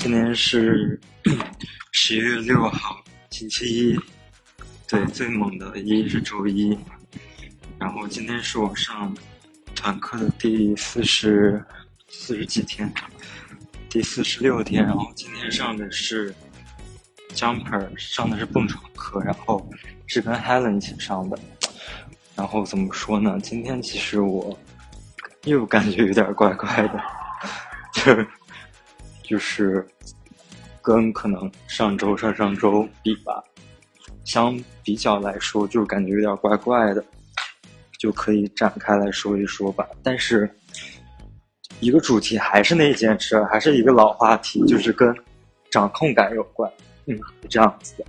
今天是 十一月六号，星期一。对，最猛的一是周一。然后今天是我上团课的第四十四十几天，第四十六天。然后今天上的是 Jumper，上的是蹦床课，然后是跟 Helen 一起上的。然后怎么说呢？今天其实我又感觉有点怪怪的，就是就是跟可能上周、上上周比吧。相比较来说，就感觉有点怪怪的，就可以展开来说一说吧。但是，一个主题还是那件事，还是一个老话题，就是跟掌控感有关。嗯，这样子的。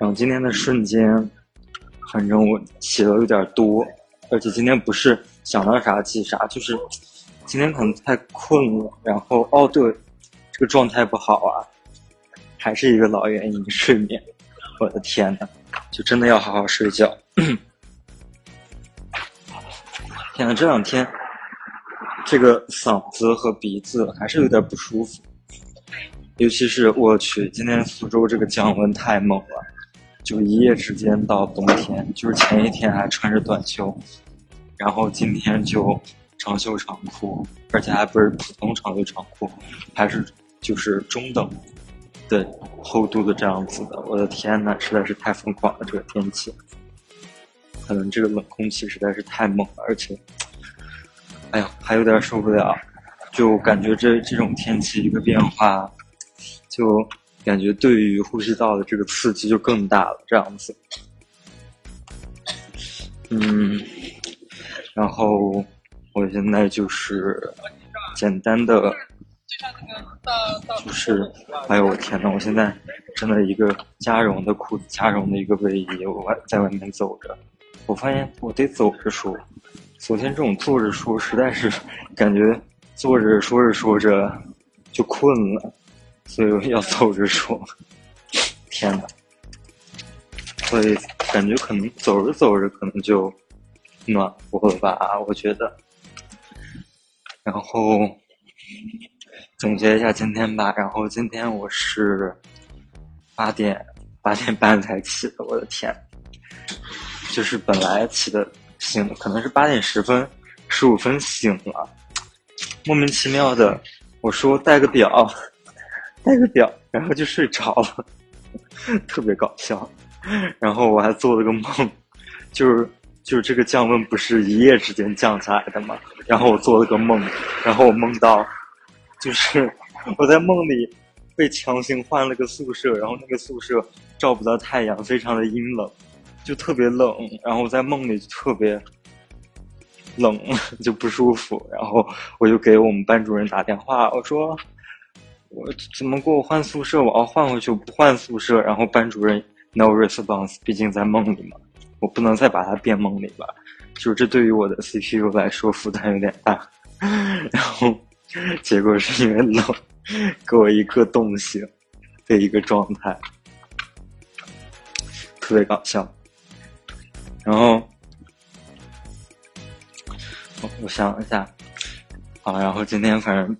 然后今天的瞬间，反正我写的有点多，而且今天不是想到啥记啥，就是今天可能太困了。然后，哦对，这个状态不好啊，还是一个老原因，睡眠。我的天呐，就真的要好好睡觉。天呐，这两天这个嗓子和鼻子还是有点不舒服，尤其是我去，今天苏州这个降温太猛了，就一夜之间到冬天，就是前一天还穿着短袖，然后今天就长袖长裤，而且还不是普通长袖长裤，还是就是中等。的厚度的这样子的，我的天呐，实在是太疯狂了！这个天气，可能这个冷空气实在是太猛了，而且，哎呀，还有点受不了，就感觉这这种天气一个变化，就感觉对于呼吸道的这个刺激就更大了，这样子。嗯，然后我现在就是简单的。就是，哎呦我天呐！我现在真的一个加绒的裤子，加绒的一个卫衣，我外在外面走着，我发现我得走着说。昨天这种坐着说，实在是感觉坐着说着说着就困了，所以要走着说。天呐，所以感觉可能走着走着可能就暖和了吧？我觉得。然后。总结一下今天吧，然后今天我是八点八点半才起的，我的天，就是本来起的醒，可能是八点十分十五分醒了，莫名其妙的，我说带个表，带个表，然后就睡着了，特别搞笑，然后我还做了个梦，就是就是这个降温不是一夜之间降下来的嘛，然后我做了个梦，然后我梦到。就是 我在梦里被强行换了个宿舍，然后那个宿舍照不到太阳，非常的阴冷，就特别冷。然后我在梦里就特别冷，就不舒服。然后我就给我们班主任打电话，我说我怎么给我换宿舍？我要换回去，我不换宿舍。然后班主任 no response，毕竟在梦里嘛，我不能再把它变梦里吧。就这对于我的 CPU 来说负担有点大。然后。结果是因为冷，给我一个冻醒的一个状态，特别搞笑。然后，我我想一下，啊，然后今天反正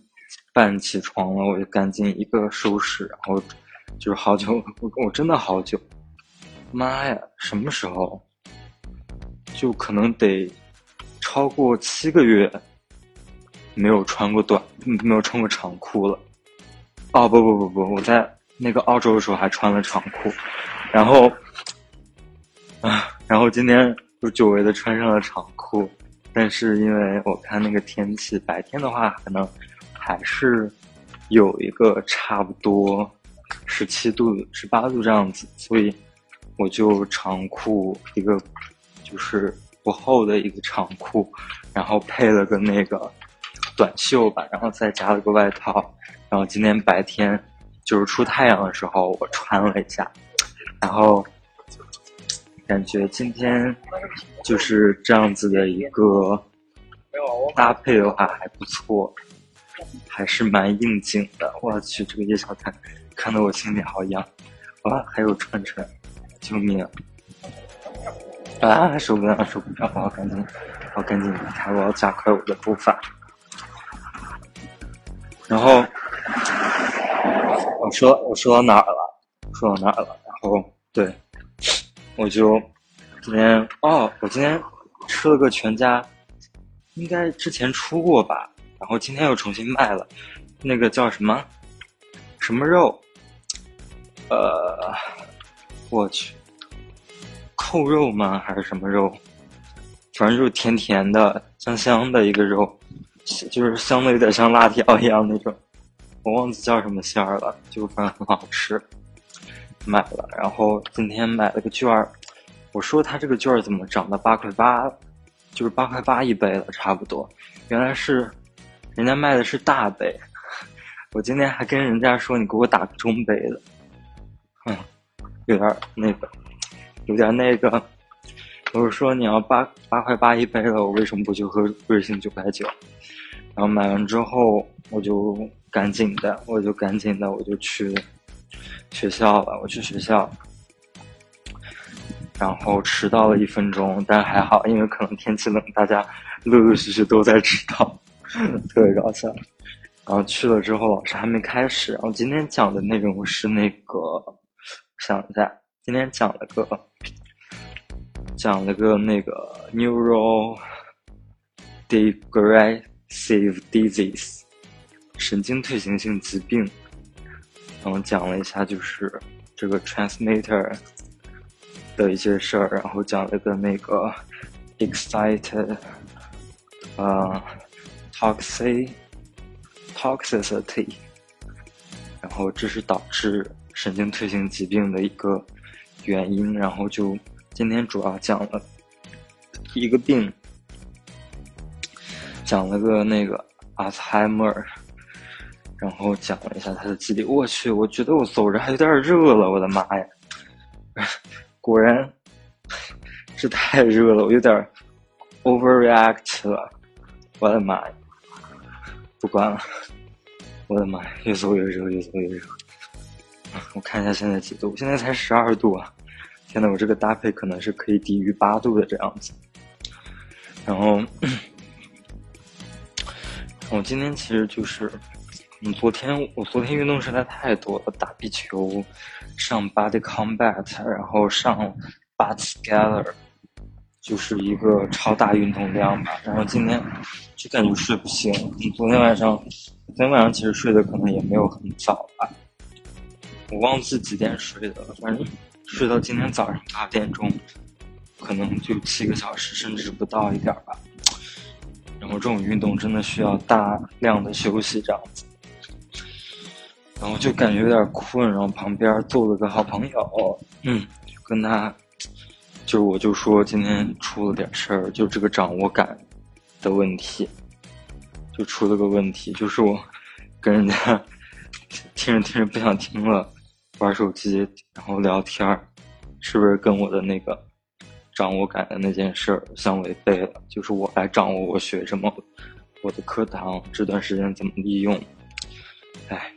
半起床了，我就赶紧一个收拾，然后就是好久，我我真的好久，妈呀，什么时候？就可能得超过七个月。没有穿过短，没有穿过长裤了。哦不不不不，我在那个澳洲的时候还穿了长裤，然后啊，然后今天就久违的穿上了长裤，但是因为我看那个天气，白天的话可能还是有一个差不多十七度、十八度这样子，所以我就长裤一个就是不厚的一个长裤，然后配了个那个。短袖吧，然后再加了个外套，然后今天白天就是出太阳的时候我穿了一下，然后感觉今天就是这样子的一个搭配的话还不错，还是蛮应景的。我去，这个叶小太看得我心里好痒，哇，还有串串，救命！啊，受不了，受不了，我要赶紧，我要赶紧离开，我要加快我的步伐。然后我说我说到哪儿了？说到哪儿了？然后对，我就今天哦，我今天吃了个全家，应该之前出过吧，然后今天又重新卖了，那个叫什么什么肉？呃，我去，扣肉吗？还是什么肉？反正就是甜甜的、香香的一个肉，就是香的有点像辣条一样那种。我忘记叫什么馅儿了，就反正很好吃，买了。然后今天买了个券儿，我说他这个券儿怎么涨到八块八，就是八块八一杯了，差不多。原来是人家卖的是大杯，我今天还跟人家说你给我打个中杯的，嗯，有点那个，有点那个。我是说你要八八块八一杯了，我为什么不去喝瑞幸九百九？然后买完之后，我就。赶紧的，我就赶紧的，我就去学校了。我去学校，然后迟到了一分钟，但还好，因为可能天气冷，大家陆陆续续都在迟到，特别搞笑。然后去了之后，老师还没开始。然后今天讲的内容是那个，想一下，今天讲了个，讲了个那个 neural degressive disease。神经退行性疾病，然后讲了一下就是这个 transmitter 的一些事儿，然后讲了个那个 excited，呃，toxic toxicity，然后这是导致神经退行疾病的一个原因，然后就今天主要讲了一个病，讲了个那个 Alzheimer。然后讲了一下他的记忆，我去，我觉得我走着还有点热了，我的妈呀！果然，这太热了，我有点 overreact 了，我的妈呀！不管了，我的妈呀，越走越热，越走越热。我看一下现在几度，现在才十二度啊！天呐，我这个搭配可能是可以低于八度的这样子。然后，我今天其实就是。嗯，昨天我昨天运动实在太多了，打壁球，上 Body Combat，然后上 Butt Scaler，就是一个超大运动量吧。然后今天就感觉睡不醒。昨天晚上，昨天晚上其实睡的可能也没有很早吧，我忘记几点睡的了，反正睡到今天早上八点钟，可能就七个小时，甚至不到一点吧。然后这种运动真的需要大量的休息，这样子。然后就感觉有点困，然后旁边坐了个好朋友，嗯，就跟他，就我就说今天出了点事儿，就这个掌握感的问题，就出了个问题，就是我跟人家 听着听着不想听了，玩手机，然后聊天儿，是不是跟我的那个掌握感的那件事儿相违背了？就是我来掌握我学什么，我的课堂这段时间怎么利用，哎。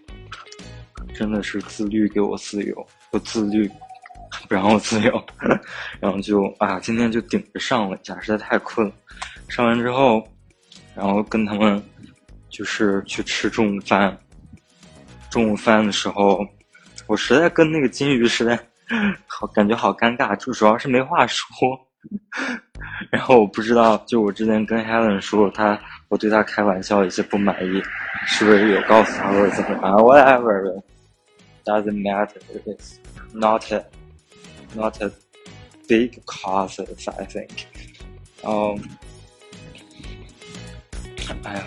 真的是自律给我自由，不自律不让我自由，然后就啊，今天就顶着上了一下，实在太困了。上完之后，然后跟他们就是去吃中午饭。中午饭的时候，我实在跟那个金鱼实在 好感觉好尴尬，就主要是没话说。然后我不知道，就我之前跟 Helen 说他，我对他开玩笑一些不满意，是不是有告诉他或者怎么样？Whatever。doesn't matter. It's not a not a big causes, I think. Um, 哎呀，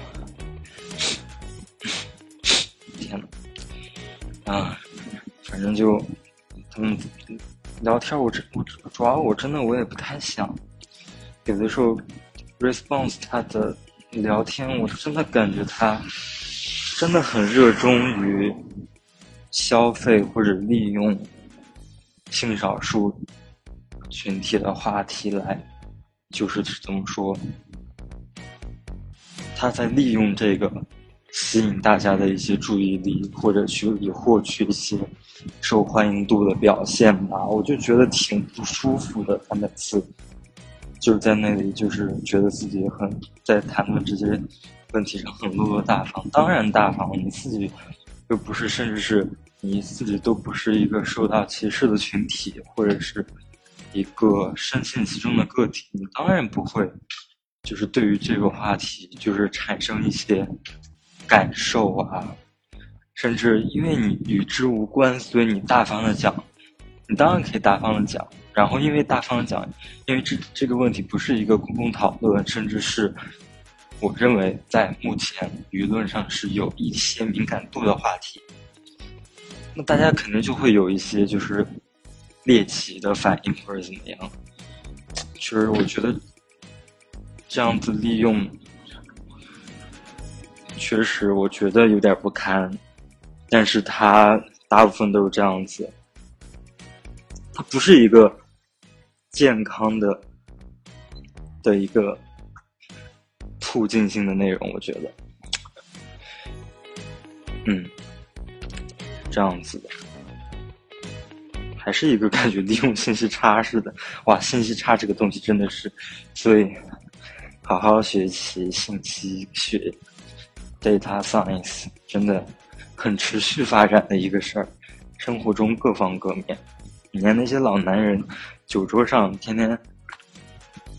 天呐，啊，反正就他们聊天，我真我主要我真的我也不太想，有的时候 response 他的聊天，我真的感觉他真的很热衷于。消费或者利用性少数群体的话题来，就是怎么说？他在利用这个吸引大家的一些注意力，或者去以获取一些受欢迎度的表现吧。我就觉得挺不舒服的。他每次就在那里，就是觉得自己很在谈论这些问题上很落落大方。当然大方，你自己。又不是，甚至是你自己都不是一个受到歧视的群体，或者是一个深陷其中的个体，你当然不会，就是对于这个话题，就是产生一些感受啊，甚至因为你与之无关，所以你大方的讲，你当然可以大方的讲。然后因为大方讲，因为这这个问题不是一个公共讨论，甚至是。我认为，在目前舆论上是有一些敏感度的话题，那大家肯定就会有一些就是猎奇的反应或者怎么样。其实我觉得这样子利用，确实我觉得有点不堪，但是他大部分都是这样子，它不是一个健康的的一个。促进性的内容，我觉得，嗯，这样子的，还是一个感觉利用信息差似的。哇，信息差这个东西真的是，所以好好学习信息学，data science 真的很持续发展的一个事儿。生活中各方各面，你看那些老男人，酒桌上天天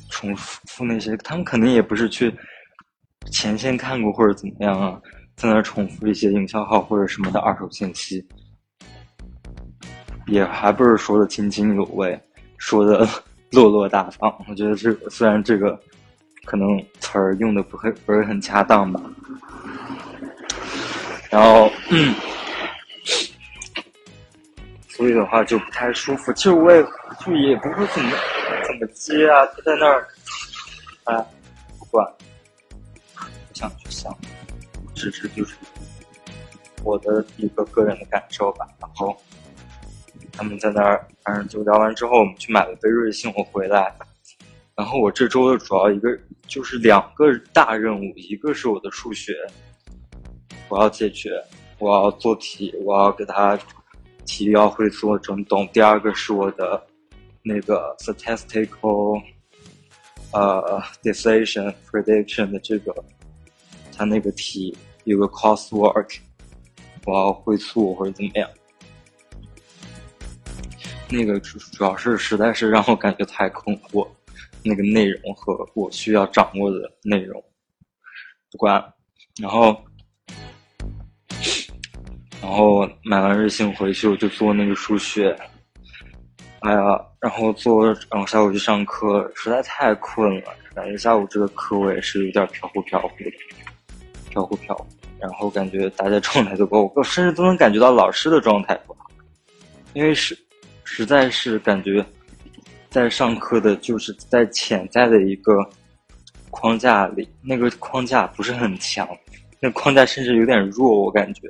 重复那些，他们肯定也不是去。前线看过或者怎么样啊，在那重复一些营销号或者什么的二手信息，也还不是说的津津有味，说的 落落大方。我觉得这虽然这个可能词儿用的不会不是很恰当吧，然后，所以的话就不太舒服。其实我也就也不会怎么怎么接啊，就在那儿，哎，不管。不想去想，只是就是我的一个个人的感受吧。然后他们在那儿，反正就聊完之后，我们去买了杯瑞幸，我回来。然后我这周的主要一个就是两个大任务，一个是我的数学，我要解决，我要做题，我要给他题要会做整懂。第二个是我的那个 statistical 呃 decision prediction 的这个。他那个题有个 coursework，我要会做或者怎么样？那个主主要是实在是让我感觉太困惑，那个内容和我需要掌握的内容，不管。然后，然后买完日信回去，我就做那个数学。哎呀，然后做，然后下午去上课，实在太困了，感觉下午这个课我也是有点飘忽飘忽的。飘忽飘忽，然后感觉大家状态都不好，我甚至都能感觉到老师的状态不好，因为是实在是感觉在上课的就是在潜在的一个框架里，那个框架不是很强，那框架甚至有点弱，我感觉。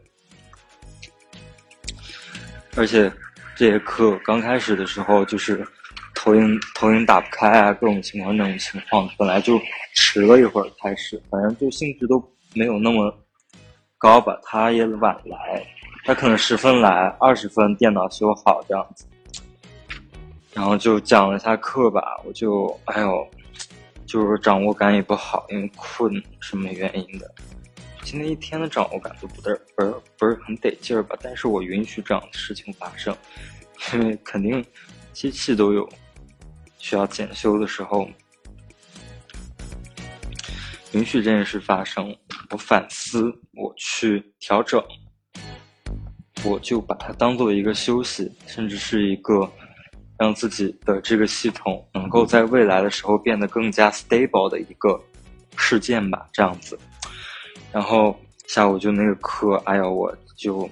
而且这节课刚开始的时候就是投影投影打不开啊，各种情况那种情况，本来就迟了一会儿开始，反正就兴致都。没有那么高吧，他也晚来，他可能十分来，二十分电脑修好这样子，然后就讲了一下课吧，我就哎呦，就是掌握感也不好，因为困什么原因的，今天一天的掌握感都不得不是不是很得劲儿吧，但是我允许这样的事情发生，因为肯定机器都有需要检修的时候。允许这件事发生，我反思，我去调整，我就把它当做一个休息，甚至是一个让自己的这个系统能够在未来的时候变得更加 stable 的一个事件吧，这样子。然后下午就那个课，哎呀，我就，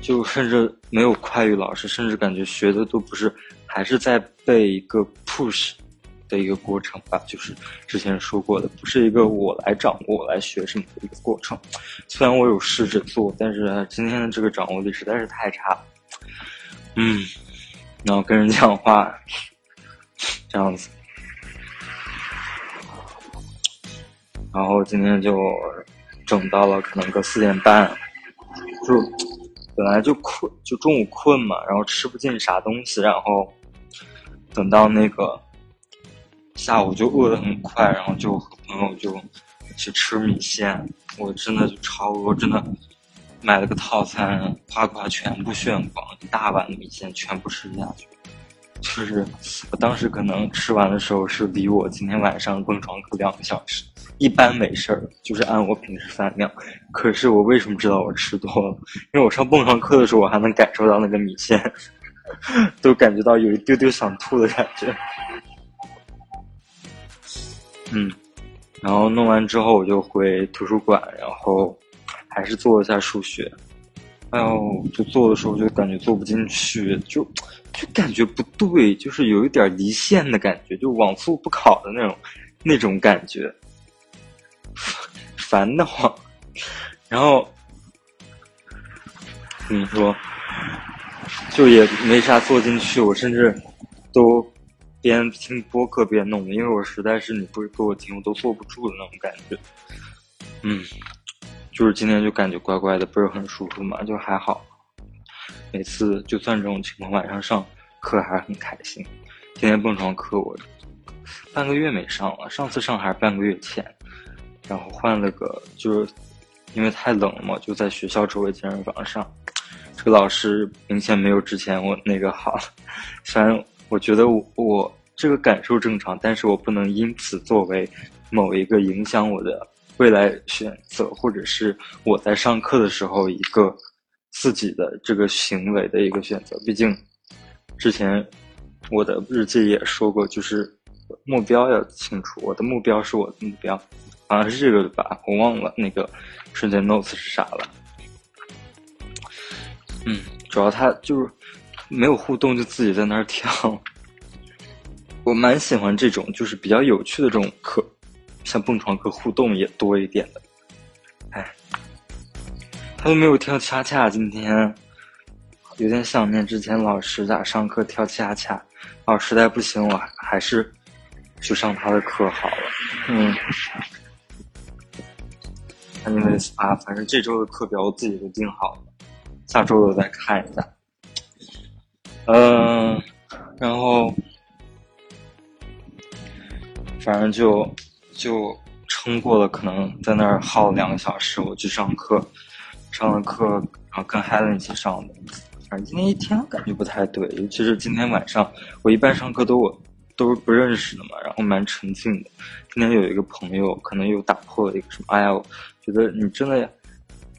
就甚至没有快语老师，甚至感觉学的都不是，还是在背一个 push。的一个过程吧，就是之前说过的，不是一个我来掌握、我来学什么的一个过程。虽然我有试着做，但是今天的这个掌握力实在是太差。嗯，然后跟人讲话这样子，然后今天就整到了可能个四点半，就本来就困，就中午困嘛，然后吃不进啥东西，然后等到那个。下午就饿得很快，然后就和朋友就去吃米线，我真的就超饿，真的买了个套餐，夸夸全部炫光，一大碗米线全部吃下去。就是我当时可能吃完的时候是离我今天晚上蹦床可两个小时，一般没事儿，就是按我平时饭量。可是我为什么知道我吃多了？因为我上蹦床课的时候，我还能感受到那个米线，都感觉到有一丢丢想吐的感觉。嗯，然后弄完之后我就回图书馆，然后还是做了一下数学。哎呦，就做的时候就感觉做不进去，就就感觉不对，就是有一点离线的感觉，就往复不考的那种那种感觉，烦得慌。然后怎么说，就也没啥做进去，我甚至都边听播客边弄的，因为我实在是你不是给我听，我都坐不住的那种感觉。嗯。就是今天就感觉怪怪的，不是很舒服嘛，就还好。每次就算这种情况，晚上上课还是很开心。今天蹦床课我半个月没上了，上次上还是半个月前。然后换了个，就是因为太冷了嘛，就在学校周围健身房上。这个老师明显没有之前我那个好。虽然我觉得我我这个感受正常，但是我不能因此作为某一个影响我的。未来选择，或者是我在上课的时候一个自己的这个行为的一个选择。毕竟之前我的日记也说过，就是目标要清楚。我的目标是我的目标，好像是这个吧，我忘了那个瞬间 notes 是啥了。嗯，主要他就是没有互动，就自己在那儿跳。我蛮喜欢这种，就是比较有趣的这种课。像蹦床课互动也多一点的，哎，他都没有跳恰恰，今天有点想念之前老师咋上课跳恰恰，哦，实在不行我还是去上他的课好了，嗯，因为啊，反正这周的课表我自己都定好了，下周我再看一下，嗯，然后反正就。就撑过了，可能在那儿耗了两个小时。我去上课，上了课，然后跟 Helen 一起上的。反正今天一天感觉不太对，尤其是今天晚上，我一般上课都我都是不认识的嘛，然后蛮沉静的。今天有一个朋友，可能又打破了一个什么？哎呀，我觉得你真的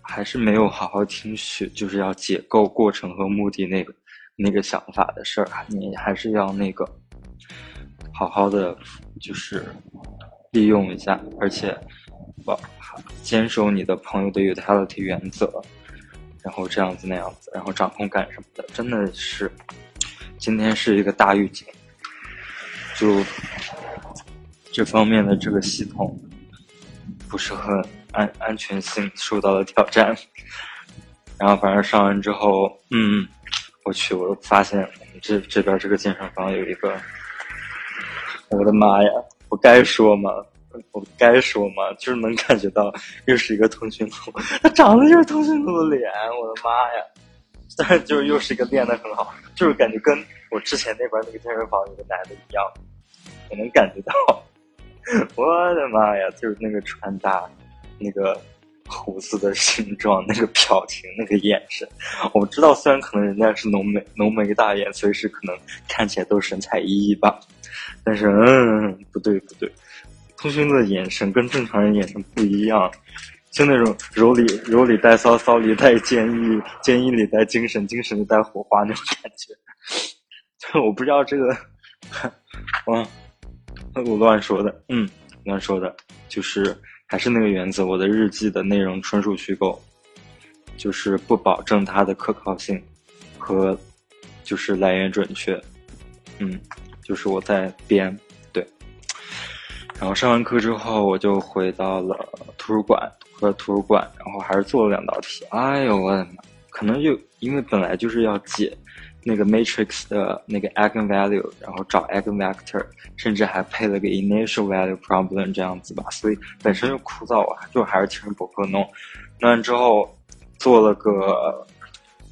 还是没有好好听学，就是要解构过程和目的那个那个想法的事儿，你还是要那个好好的，就是。利用一下，而且，不坚守你的朋友的 utility 原则，然后这样子那样子，然后掌控感什么的，真的是，今天是一个大预警，就这方面的这个系统不是很安安全性受到了挑战，然后反正上完之后，嗯，我去，我又发现这这边这个健身房有一个，我的妈呀！我该说吗？我该说吗？就是能感觉到又是一个通讯录，他长得就是通讯录的脸，我的妈呀！但是就又是一个练得很好，就是感觉跟我之前那边那个健身房有个男的一样，我能感觉到，我的妈呀！就是那个穿搭，那个胡子的形状，那个表情，那个眼神，我知道虽然可能人家是浓眉浓眉大眼，随时可能看起来都神采奕奕吧。但是，嗯，不对不对，通讯的眼神跟正常人眼神不一样，就那种柔里柔里带骚，骚里带坚毅，坚毅里带精神，精神里带火花那种感觉。我不知道这个，我我乱说的，嗯，乱说的，就是还是那个原则，我的日记的内容纯属虚构，就是不保证它的可靠性和就是来源准确，嗯。就是我在编，对，然后上完课之后，我就回到了图书馆和图书馆，然后还是做了两道题。哎呦我的妈！可能就因为本来就是要解那个 matrix 的那个 eigenvalue，然后找 eigenvector，甚至还配了个 initial value problem 这样子吧，所以本身就枯燥啊，就还是听着博客弄。弄完之后做了个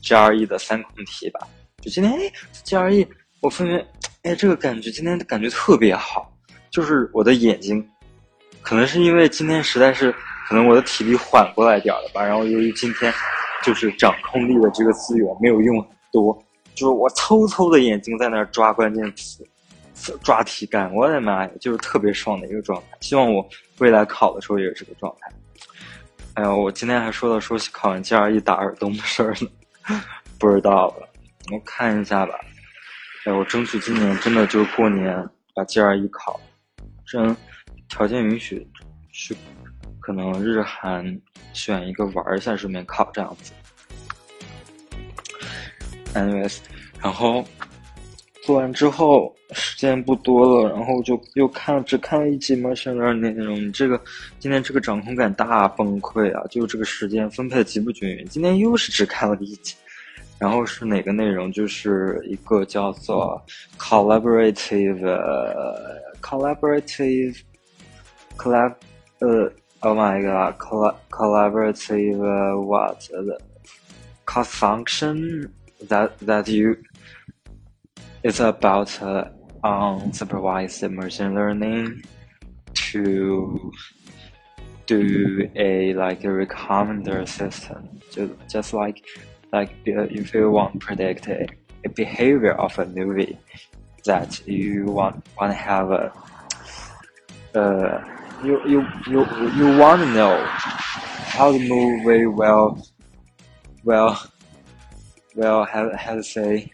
GRE 的三控题吧，就今天哎 GRE 我分别。哎，这个感觉今天的感觉特别好，就是我的眼睛，可能是因为今天实在是，可能我的体力缓过来点了吧。然后由于今天就是掌控力的这个资源没有用很多，就是我偷偷的眼睛在那儿抓关键词，抓题干，我的妈呀，就是特别爽的一个状态。希望我未来考的时候也是这个状态。哎呀，我今天还说到说考完 GRE 打耳洞的事儿呢，不知道了，我看一下吧。哎，我争取今年真的就过年把 GRE 考，真条件允许去，可能日韩选一个玩一下，顺便考这样子。anyways，然后做完之后时间不多了，然后就又看只看了一集嘛，现在内容这个今天这个掌控感大崩溃啊！就这个时间分配极不均匀，今天又是只看了一集。然后是哪个内容？就是一个叫做 collaborative collaborative collab 呃，Oh my god coll collaborative what the cost function that that you it's about unsupervised machine learning to do a like a recommender system. Just just like like uh, if you want to predict a, a, behavior of a movie that you want want to have a uh, you you you you want to know how the movie will will will have how to say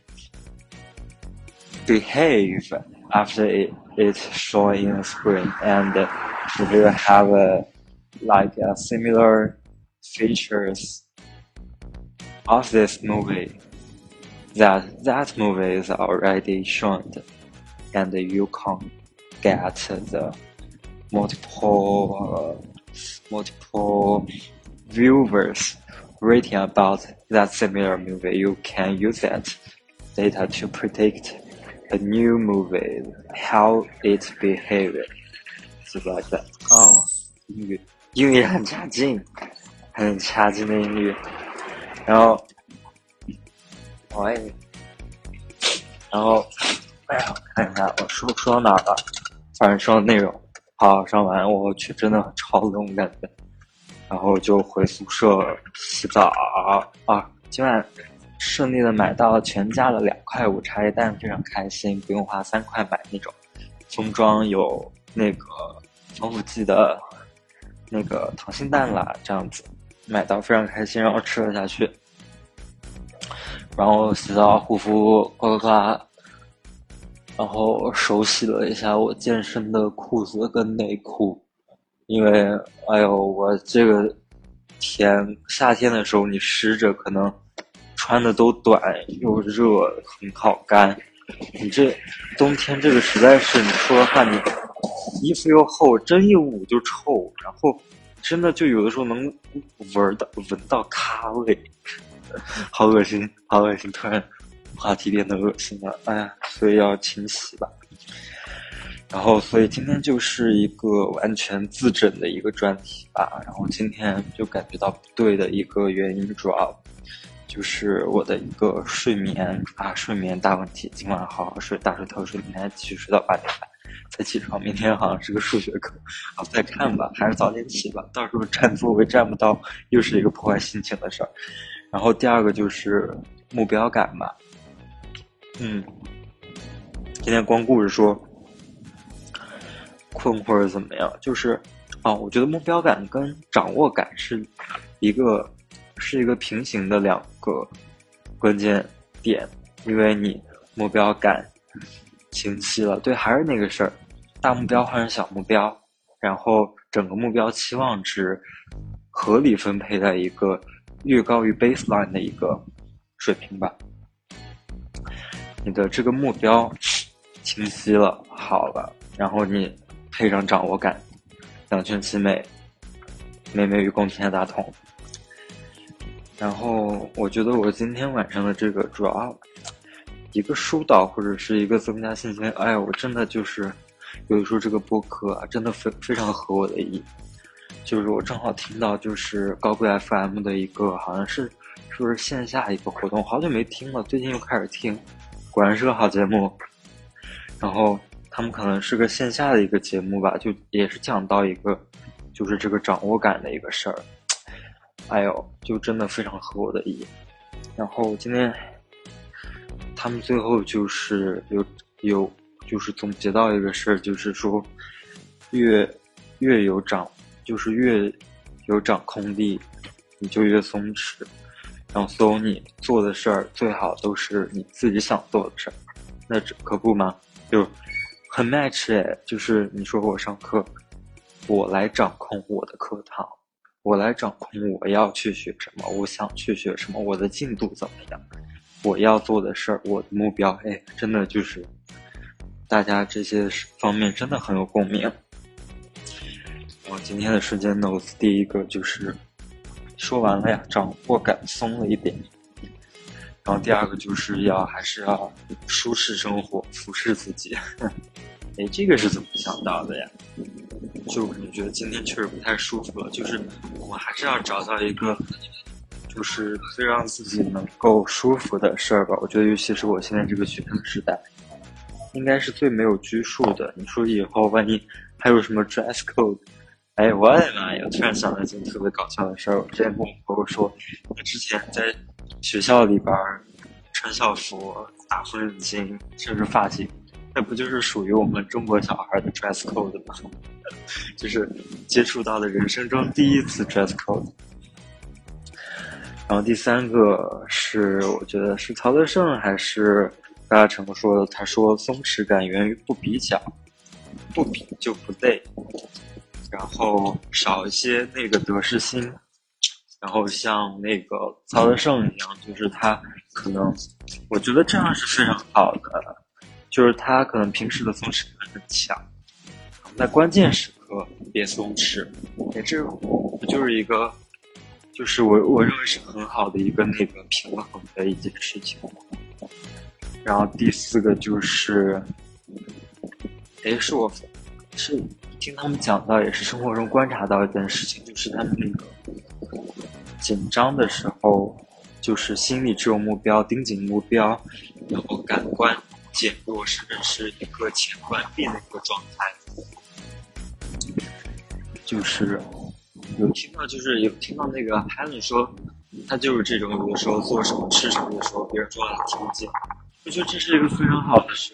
behave after it it's shown in the screen. And if you have a like a similar features of this movie that that movie is already shown. And you can get the multiple uh, multiple viewers rating about that similar movie you can use that data to predict a new movie how it behaves just like that 哦英语英语很差劲很差劲的英语然后，喂，然后，哎呀，看一下我说说到哪儿了？反正说的内容，好上完，我去，真的超冷感觉。 然后就回宿舍洗澡啊！今晚顺利的买到全家的两块五茶叶蛋，非常开心，不用花三块买那种封装有那个防腐剂的那个溏心蛋啦，这样子。买到非常开心，然后吃了下去，然后洗澡护肤呱呱呱，然后手洗了一下我健身的裤子跟内裤，因为哎呦我这个天夏天的时候你湿着可能穿的都短又热很好干，你这冬天这个实在是你说的话你衣服又厚，真一捂就臭，然后。真的就有的时候能闻到闻到咖味，好恶心，好恶心！突然话题变得恶心了，哎呀，所以要清洗吧。然后，所以今天就是一个完全自诊的一个专题吧。然后今天就感觉到不对的一个原因，主要就是我的一个睡眠啊，睡眠大问题。今晚好好睡，大睡特睡，明天继续睡到八点半。再起床，明天好像是个数学课，好再看吧，还是早点起吧。到时候占座位占不到，又是一个破坏心情的事儿。然后第二个就是目标感吧，嗯，今天光顾着说困或者怎么样，就是啊，我觉得目标感跟掌握感是一个是一个平行的两个关键点，因为你目标感。清晰了，对，还是那个事儿，大目标换成小目标，然后整个目标期望值合理分配在一个略高于 baseline 的一个水平吧。你的这个目标清晰了，好了，然后你配上掌握感，两全其美，美美与共天下大同。然后我觉得我今天晚上的这个主要。一个疏导或者是一个增加信心，哎，我真的就是有的时候这个播客啊，真的非非常合我的意。就是我正好听到，就是高贵 FM 的一个，好像是是不是线下一个活动，好久没听了，最近又开始听，果然是个好节目。然后他们可能是个线下的一个节目吧，就也是讲到一个，就是这个掌握感的一个事儿。哎呦，就真的非常合我的意。然后今天他们最后就是有有就是总结到一个事儿，就是说越越有掌，就是越有掌控力，你就越松弛。然后所有你做的事儿最好都是你自己想做的事儿，那这可不吗？就很 match 哎，就是你说我上课，我来掌控我的课堂，我来掌控我要去学什么，我想去学什么，我的进度怎么样，我要做的事儿，我的目标，哎，真的就是大家这些方面真的很有共鸣。我今天的时间 notes 第一个就是说完了呀，掌握感松了一点。然后第二个就是要还是要舒适生活，服侍自己。哎，这个是怎么想到的呀？就你觉得今天确实不太舒服了，就是我还是要找到一个，就是最让自己能够舒服的事儿吧。我觉得尤其是我现在这个学生时代，应该是最没有拘束的。你说以后万一还有什么 dress code？哎，我的妈呀！我突然想到一件特别搞笑的事儿，我之前跟我婆婆说，我之前在。学校里边穿校服、打红领巾，甚至发型，那不就是属于我们中国小孩的 dress code 吗？就是接触到的人生中第一次 dress code。然后第三个是，我觉得是曹德胜还是大家成说的？他说松弛感源于不比较，不比就不累，然后少一些那个得失心。然后像那个曹德胜一样，就是他可能，我觉得这样是非常好的，就是他可能平时的松弛感很强，在关键时刻别松弛，哎，这就是一个，就是我我认为是很好的一个那个平衡的一件事情。然后第四个就是，哎，是我是听他们讲到，也是生活中观察到一件事情，就是他们那个。紧张的时候，就是心里只有目标，盯紧目标，然后感官减弱，甚至是一个前关闭的一个状态。就是有听到，就是有听到那个 Helen 说，他就是这种，有的时候做什么吃什么的时候，别人说他听不见。我觉得这是一个非常好的事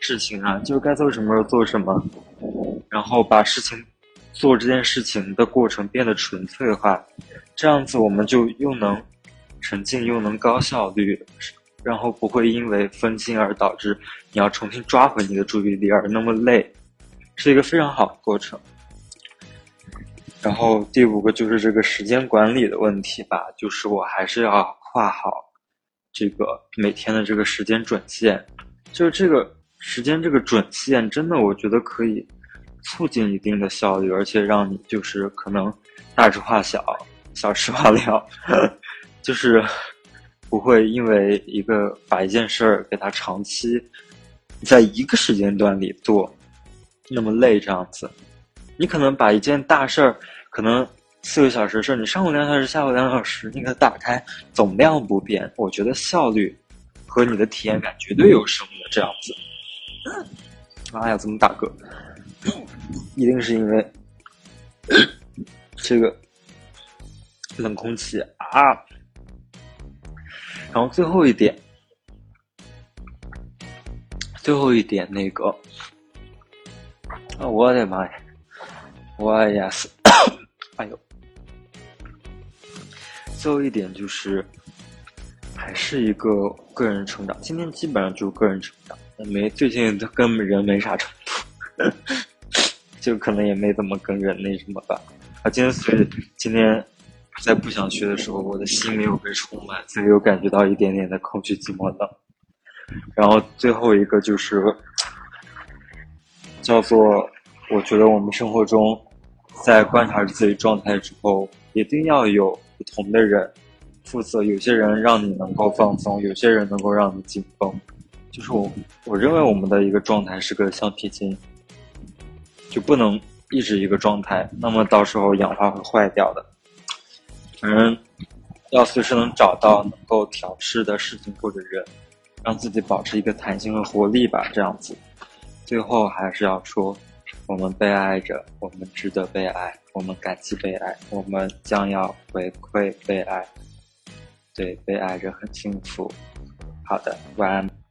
事情啊，就是该做什么时候做什么，然后把事情做这件事情的过程变得纯粹化。这样子我们就又能沉浸又能高效率，然后不会因为分心而导致你要重新抓回你的注意力而那么累，是一个非常好的过程。然后第五个就是这个时间管理的问题吧，就是我还是要画好这个每天的这个时间准线，就是这个时间这个准线真的我觉得可以促进一定的效率，而且让你就是可能大事化小。小事化了，就是不会因为一个把一件事儿给它长期在一个时间段里做那么累这样子。你可能把一件大事儿，可能四个小时的事儿，你上午两小时，下午两小时，你给它打开，总量不变，我觉得效率和你的体验感绝对有升的这样子。妈呀，怎么打嗝？一定是因为这个。冷空气啊！然后最后一点，最后一点那个，我的妈呀！我也是，哎呦！最后一点就是，还是一个个人成长。今天基本上就是个人成长，没最近跟人没啥冲突，就可能也没怎么跟人那什么吧。啊，今天所以今天。在不想去的时候，我的心没有被充满，所以有感觉到一点点的空虚、寂寞、冷。然后最后一个就是叫做，我觉得我们生活中在观察着自己状态之后，一定要有不同的人负责。有些人让你能够放松，有些人能够让你紧绷。就是我，我认为我们的一个状态是个橡皮筋，就不能一直一个状态，那么到时候氧化会坏掉的。反正要随时能找到能够调试的事情或者人，让自己保持一个弹性和活力吧。这样子，最后还是要说，我们被爱着，我们值得被爱，我们感激被爱，我们将要回馈被爱。对，被爱着很幸福。好的，晚安。